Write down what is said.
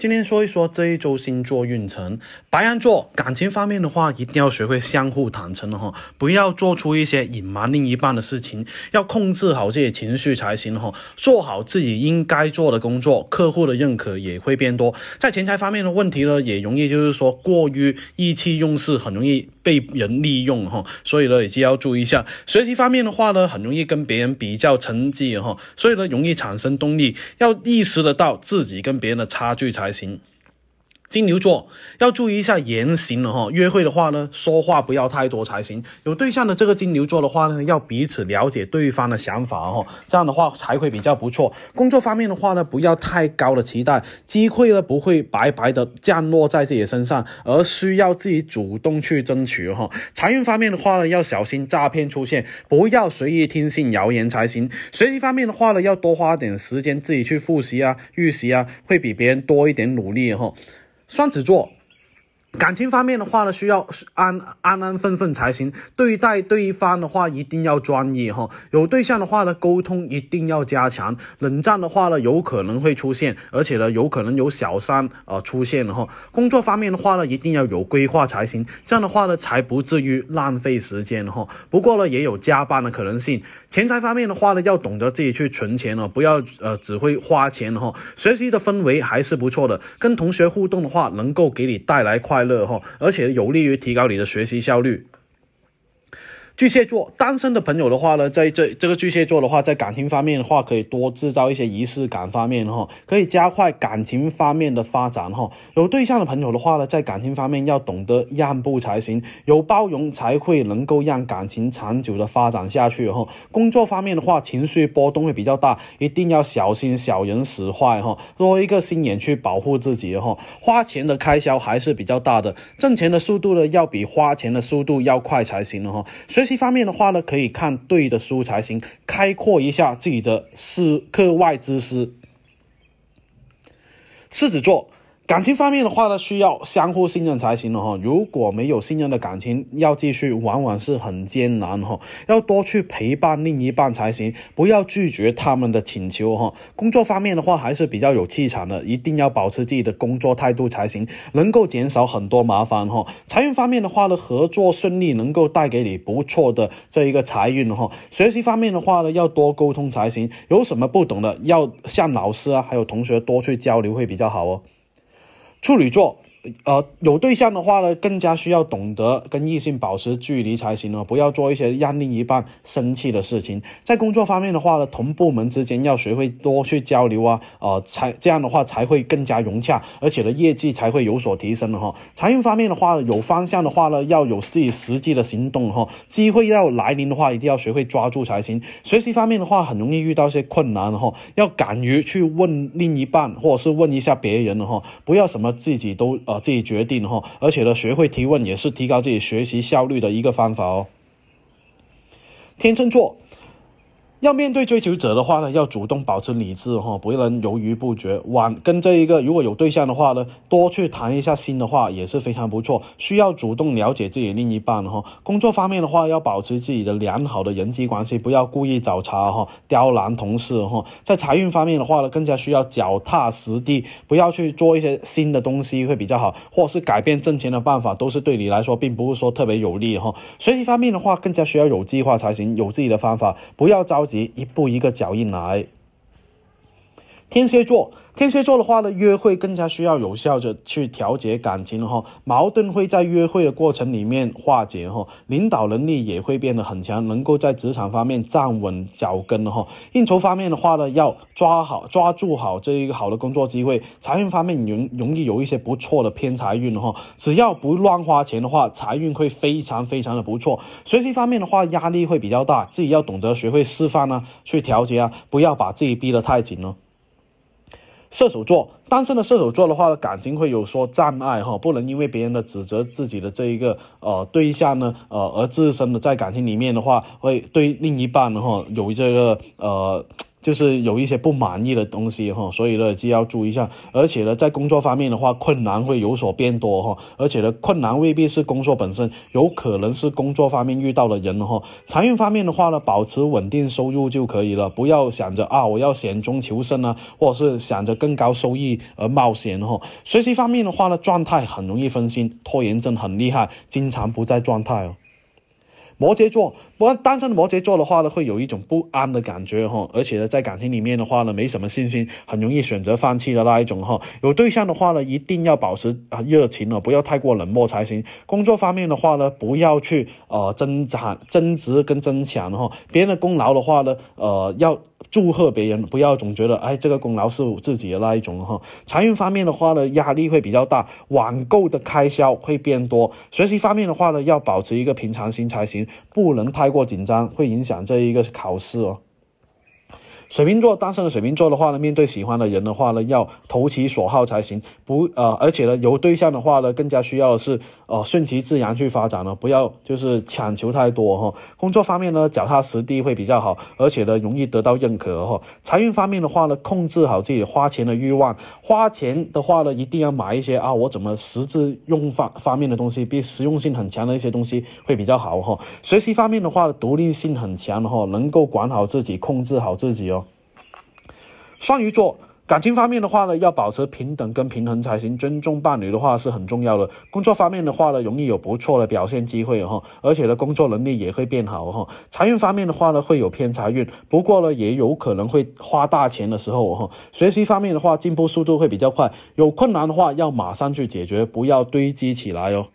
今天说一说这一周星座运程。白羊座感情方面的话，一定要学会相互坦诚的哈，不要做出一些隐瞒另一半的事情，要控制好自己情绪才行哈。做好自己应该做的工作，客户的认可也会变多。在钱财方面的问题呢，也容易就是说过于意气用事，很容易被人利用哈。所以呢，也是要注意一下。学习方面的话呢，很容易跟别人比较成绩哈，所以呢，容易产生动力。要意识得到自己跟别人的差距才。行。金牛座要注意一下言行了哈，约会的话呢，说话不要太多才行。有对象的这个金牛座的话呢，要彼此了解对方的想法哈，这样的话才会比较不错。工作方面的话呢，不要太高的期待，机会呢不会白白的降落在自己身上，而需要自己主动去争取哈。财运方面的话呢，要小心诈骗出现，不要随意听信谣言才行。学习方面的话呢，要多花点时间自己去复习啊、预习啊，会比别人多一点努力哈。双子座。感情方面的话呢，需要安安安分分才行。对待对方的话，一定要专一哈。有对象的话呢，沟通一定要加强。冷战的话呢，有可能会出现，而且呢，有可能有小三啊出现了哈。工作方面的话呢，一定要有规划才行。这样的话呢，才不至于浪费时间哈。不过呢，也有加班的可能性。钱财方面的话呢，要懂得自己去存钱哦，不要呃只会花钱哈。学习的氛围还是不错的，跟同学互动的话，能够给你带来快。快乐哈，而且有利于提高你的学习效率。巨蟹座单身的朋友的话呢，在这这个巨蟹座的话，在感情方面的话，可以多制造一些仪式感方面哈，可以加快感情方面的发展哈。有对象的朋友的话呢，在感情方面要懂得让步才行，有包容才会能够让感情长久的发展下去哈。工作方面的话，情绪波动会比较大，一定要小心小人使坏哈，多一个心眼去保护自己哈。花钱的开销还是比较大的，挣钱的速度呢，要比花钱的速度要快才行了哈。学习方面的话呢，可以看对的书才行，开阔一下自己的思课外知识。狮子座。感情方面的话呢，需要相互信任才行了哈。如果没有信任的感情，要继续往往是很艰难哈。要多去陪伴另一半才行，不要拒绝他们的请求哈。工作方面的话，还是比较有气场的，一定要保持自己的工作态度才行，能够减少很多麻烦哈。财运方面的话呢，合作顺利，能够带给你不错的这一个财运哈。学习方面的话呢，要多沟通才行，有什么不懂的，要向老师啊，还有同学多去交流会比较好哦。处女座。呃，有对象的话呢，更加需要懂得跟异性保持距离才行哦，不要做一些让另一半生气的事情。在工作方面的话呢，同部门之间要学会多去交流啊，呃，才这样的话才会更加融洽，而且呢，业绩才会有所提升的哈。财运方面的话，有方向的话呢，要有自己实际的行动哈。机会要来临的话，一定要学会抓住才行。学习方面的话，很容易遇到一些困难哈，要敢于去问另一半，或者是问一下别人哈，不要什么自己都。啊，自己决定哈，而且呢，学会提问也是提高自己学习效率的一个方法哦。天秤座。要面对追求者的话呢，要主动保持理智哈，不能犹豫不决。晚跟这一个如果有对象的话呢，多去谈一下心的话也是非常不错。需要主动了解自己另一半哈。工作方面的话，要保持自己的良好的人际关系，不要故意找茬哈，刁难同事哈。在财运方面的话呢，更加需要脚踏实地，不要去做一些新的东西会比较好，或是改变挣钱的办法，都是对你来说并不是说特别有利哈。学习方面的话，更加需要有计划才行，有自己的方法，不要着急。一步一个脚印来。天蝎座。天蝎座的话呢，约会更加需要有效的去调节感情哈，矛盾会在约会的过程里面化解哈，领导能力也会变得很强，能够在职场方面站稳脚跟哈。应酬方面的话呢，要抓好抓住好这一个好的工作机会。财运方面容容易有一些不错的偏财运哈，只要不乱花钱的话，财运会非常非常的不错。学习方面的话，压力会比较大，自己要懂得学会释放啊，去调节啊，不要把自己逼得太紧了。射手座单身的射手座的话，感情会有说障碍哈，不能因为别人的指责自己的这一个呃对象呢，呃而自身的在感情里面的话，会对另一半的话有这个呃就是有一些不满意的东西哈，所以呢就要注意一下。而且呢，在工作方面的话，困难会有所变多哈。而且呢，困难未必是工作本身，有可能是工作方面遇到的人哈。财运方面的话呢，保持稳定收入就可以了，不要想着啊我要险中求胜啊，或者是想着更高收益而冒险哈。学习方面的话呢，状态很容易分心，拖延症很厉害，经常不在状态哦。摩羯座，不过单身的摩羯座的话呢，会有一种不安的感觉哈，而且呢，在感情里面的话呢，没什么信心，很容易选择放弃的那一种哈。有对象的话呢，一定要保持啊热情哦，不要太过冷漠才行。工作方面的话呢，不要去呃争产争执跟争抢哈，别人的功劳的话呢，呃要。祝贺别人，不要总觉得哎，这个功劳是自己的那一种哈。财运方面的话呢，压力会比较大，网购的开销会变多。学习方面的话呢，要保持一个平常心才行，不能太过紧张，会影响这一个考试哦。水瓶座单身的水瓶座的话呢，面对喜欢的人的话呢，要投其所好才行。不呃，而且呢，有对象的话呢，更加需要的是呃顺其自然去发展了，不要就是强求太多哈。工作方面呢，脚踏实地会比较好，而且呢，容易得到认可哈。财运方面的话呢，控制好自己花钱的欲望，花钱的话呢，一定要买一些啊，我怎么实质用方方面的东西，比实用性很强的一些东西会比较好哈。学习方面的话，独立性很强哈，能够管好自己，控制好自己哦。双鱼座感情方面的话呢，要保持平等跟平衡才行。尊重伴侣的话是很重要的。工作方面的话呢，容易有不错的表现机会哈，而且呢，工作能力也会变好哈。财运方面的话呢，会有偏财运，不过呢，也有可能会花大钱的时候哈。学习方面的话，进步速度会比较快。有困难的话，要马上去解决，不要堆积起来哦。